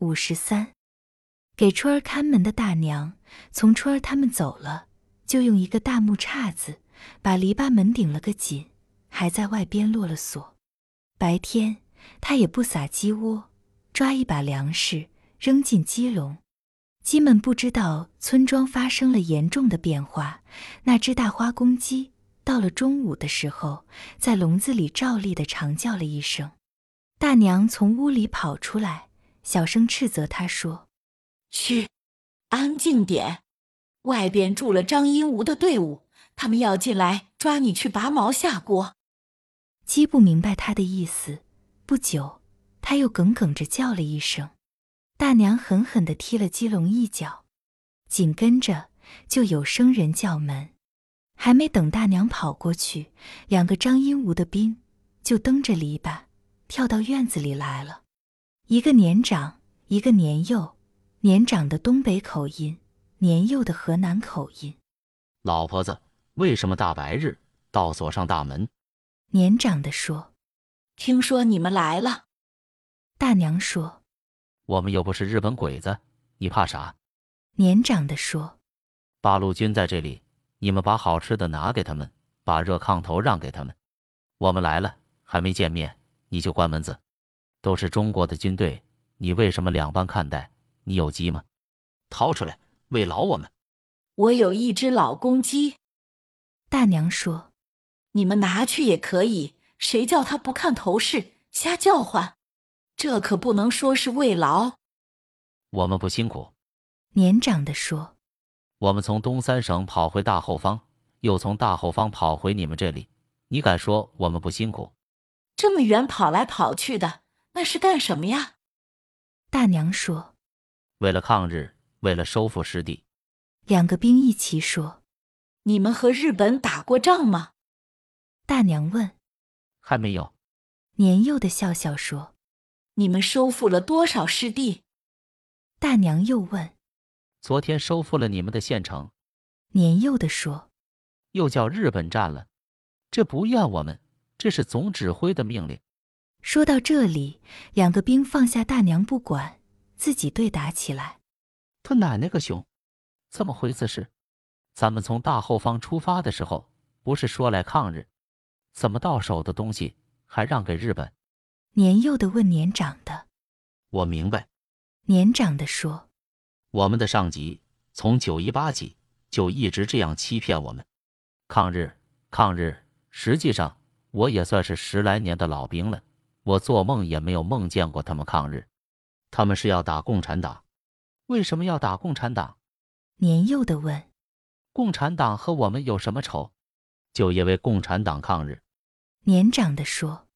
五十三，给春儿看门的大娘，从春儿他们走了，就用一个大木叉子把篱笆门顶了个紧，还在外边落了锁。白天他也不撒鸡窝，抓一把粮食扔进鸡笼。鸡们不知道村庄发生了严重的变化。那只大花公鸡到了中午的时候，在笼子里照例的长叫了一声。大娘从屋里跑出来。小声斥责他说：“去，安静点！外边住了张英吴的队伍，他们要进来抓你去拔毛下锅。”鸡不明白他的意思，不久，他又哽哽着叫了一声。大娘狠狠地踢了鸡笼一脚，紧跟着就有生人叫门。还没等大娘跑过去，两个张英吴的兵就蹬着篱笆跳到院子里来了。一个年长，一个年幼。年长的东北口音，年幼的河南口音。老婆子，为什么大白日倒锁上大门？年长的说：“听说你们来了。”大娘说：“我们又不是日本鬼子，你怕啥？”年长的说：“八路军在这里，你们把好吃的拿给他们，把热炕头让给他们。我们来了，还没见面，你就关门子。”都是中国的军队，你为什么两般看待？你有鸡吗？掏出来喂劳我们。我有一只老公鸡。大娘说：“你们拿去也可以，谁叫他不看头饰，瞎叫唤？这可不能说是喂劳。我们不辛苦。”年长的说：“我们从东三省跑回大后方，又从大后方跑回你们这里，你敢说我们不辛苦？这么远跑来跑去的。”那是干什么呀？大娘说：“为了抗日，为了收复失地。”两个兵一齐说：“你们和日本打过仗吗？”大娘问：“还没有。”年幼的笑笑说：“你们收复了多少失地？”大娘又问：“昨天收复了你们的县城。”年幼的说：“又叫日本占了，这不怨我们，这是总指挥的命令。”说到这里，两个兵放下大娘不管，自己对打起来。他奶奶个熊！怎么回事？是咱们从大后方出发的时候，不是说来抗日？怎么到手的东西还让给日本？年幼的问年长的。我明白。年长的说：“我们的上级从九一八起就一直这样欺骗我们，抗日，抗日。实际上，我也算是十来年的老兵了。”我做梦也没有梦见过他们抗日，他们是要打共产党。为什么要打共产党？年幼的问。共产党和我们有什么仇？就因为共产党抗日。年长的说。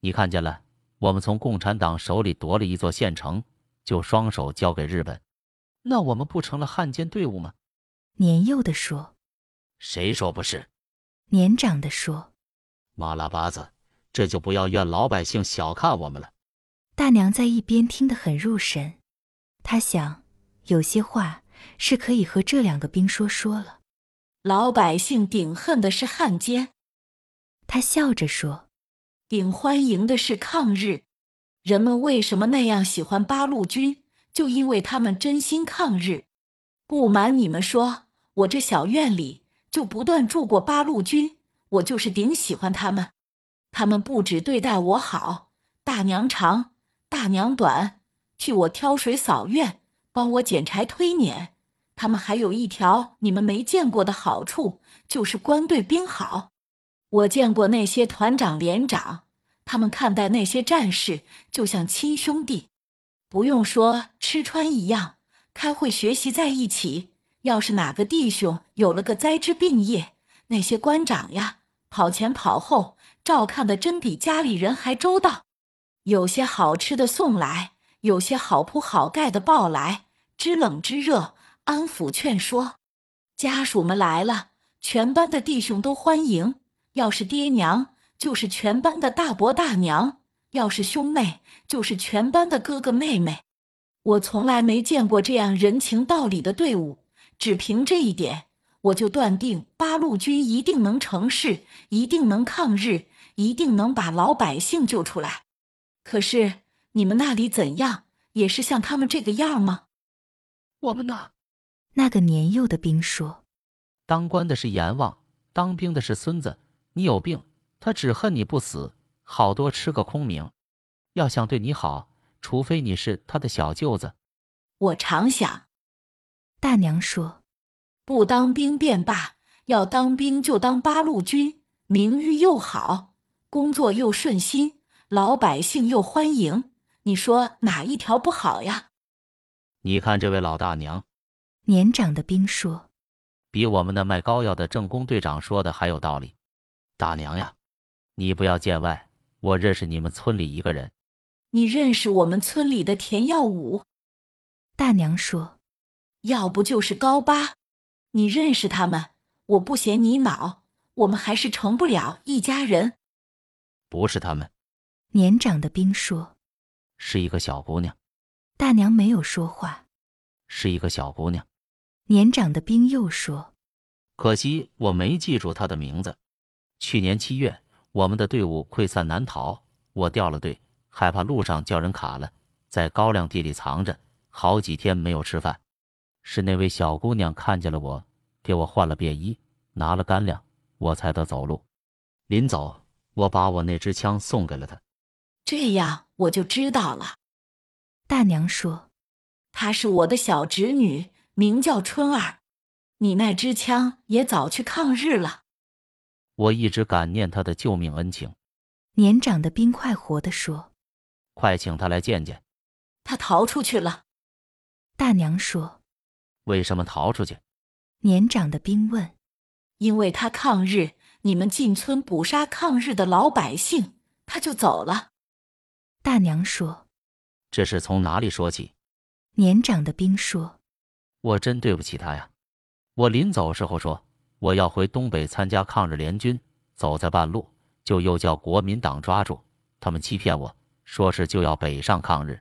你看见了，我们从共产党手里夺了一座县城，就双手交给日本，那我们不成了汉奸队伍吗？年幼的说。谁说不是？年长的说。马拉巴子。这就不要怨老百姓小看我们了。大娘在一边听得很入神，她想，有些话是可以和这两个兵说说了。老百姓顶恨的是汉奸，她笑着说；顶欢迎的是抗日。人们为什么那样喜欢八路军？就因为他们真心抗日。不瞒你们说，我这小院里就不断住过八路军，我就是顶喜欢他们。他们不止对待我好，大娘长，大娘短，替我挑水扫院，帮我捡柴推碾。他们还有一条你们没见过的好处，就是官对兵好。我见过那些团长、连长，他们看待那些战士就像亲兄弟，不用说吃穿一样，开会学习在一起。要是哪个弟兄有了个灾之病业，那些官长呀，跑前跑后。照看的真比家里人还周到，有些好吃的送来，有些好铺好盖的抱来，知冷知热，安抚劝说。家属们来了，全班的弟兄都欢迎。要是爹娘，就是全班的大伯大娘；要是兄妹，就是全班的哥哥妹妹。我从来没见过这样人情道理的队伍，只凭这一点。我就断定八路军一定能成事，一定能抗日，一定能把老百姓救出来。可是你们那里怎样？也是像他们这个样吗？我们呢？那个年幼的兵说：“当官的是阎王，当兵的是孙子。你有病，他只恨你不死，好多吃个空名。要想对你好，除非你是他的小舅子。”我常想，大娘说：“不当兵便罢，要当兵就当八路军，名誉又好，工作又顺心，老百姓又欢迎。你说哪一条不好呀？”你看这位老大娘。年长的兵说：“比我们那卖膏药的正工队长说的还有道理。大娘呀，你不要见外，我认识你们村里一个人。你认识我们村里的田耀武？”大娘说：“要不就是高八，你认识他们？我不嫌你恼，我们还是成不了一家人。”不是他们。年长的兵说：“是一个小姑娘。”大娘没有说话。是一个小姑娘。年长的兵又说：“可惜我没记住她的名字。去年七月，我们的队伍溃散难逃，我掉了队，害怕路上叫人卡了，在高粱地里藏着，好几天没有吃饭。是那位小姑娘看见了我，给我换了便衣，拿了干粮，我才得走路。临走，我把我那支枪送给了他。这样我就知道了。”大娘说：“她是我的小侄女。”名叫春儿，你那支枪也早去抗日了。我一直感念他的救命恩情。年长的兵快活地说：“快请他来见见。”他逃出去了。大娘说：“为什么逃出去？”年长的兵问：“因为他抗日，你们进村捕杀抗日的老百姓，他就走了。”大娘说：“这是从哪里说起？”年长的兵说。我真对不起他呀！我临走时候说我要回东北参加抗日联军，走在半路就又叫国民党抓住，他们欺骗我说是就要北上抗日。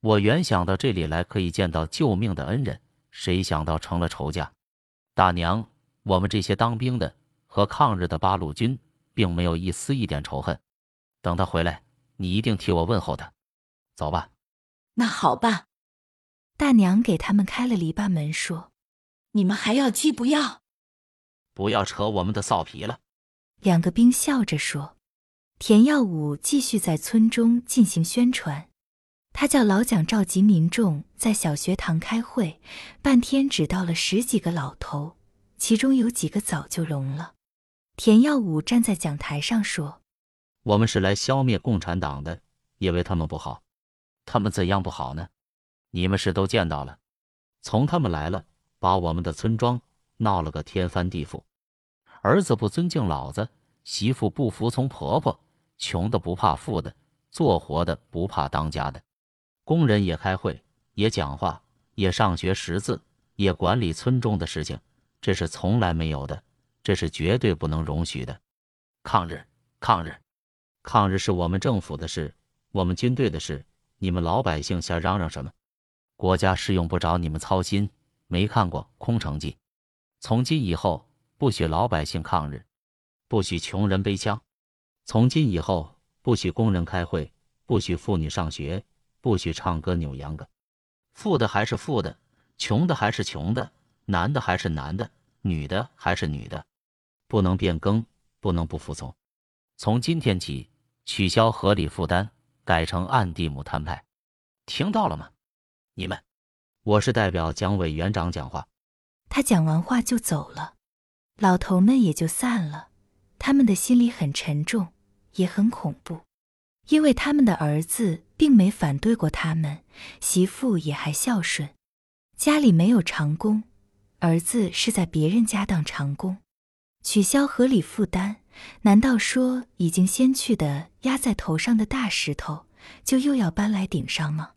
我原想到这里来可以见到救命的恩人，谁想到成了仇家。大娘，我们这些当兵的和抗日的八路军并没有一丝一点仇恨。等他回来，你一定替我问候他。走吧。那好吧。大娘给他们开了篱笆门，说：“你们还要鸡不要？不要扯我们的臊皮了。”两个兵笑着说：“田耀武继续在村中进行宣传。他叫老蒋召集民众在小学堂开会，半天只到了十几个老头，其中有几个早就聋了。田耀武站在讲台上说：‘我们是来消灭共产党的，因为他们不好。他们怎样不好呢？’”你们是都见到了，从他们来了，把我们的村庄闹了个天翻地覆。儿子不尊敬老子，媳妇不服从婆婆，穷的不怕富的，做活的不怕当家的，工人也开会，也讲话，也上学识字，也管理村中的事情。这是从来没有的，这是绝对不能容许的。抗日，抗日，抗日是我们政府的事，我们军队的事，你们老百姓瞎嚷嚷什么？国家是用不着你们操心。没看过《空城计》，从今以后不许老百姓抗日，不许穷人背枪。从今以后不许工人开会，不许妇女上学，不许唱歌扭秧歌。富的还是富的，穷的还是穷的，男的还是男的，女的还是女的，不能变更，不能不服从。从今天起，取消合理负担，改成按地亩摊派。听到了吗？你们，我是代表蒋委员长讲话。他讲完话就走了，老头们也就散了。他们的心里很沉重，也很恐怖，因为他们的儿子并没反对过他们，媳妇也还孝顺，家里没有长工，儿子是在别人家当长工。取消合理负担，难道说已经先去的压在头上的大石头，就又要搬来顶上吗？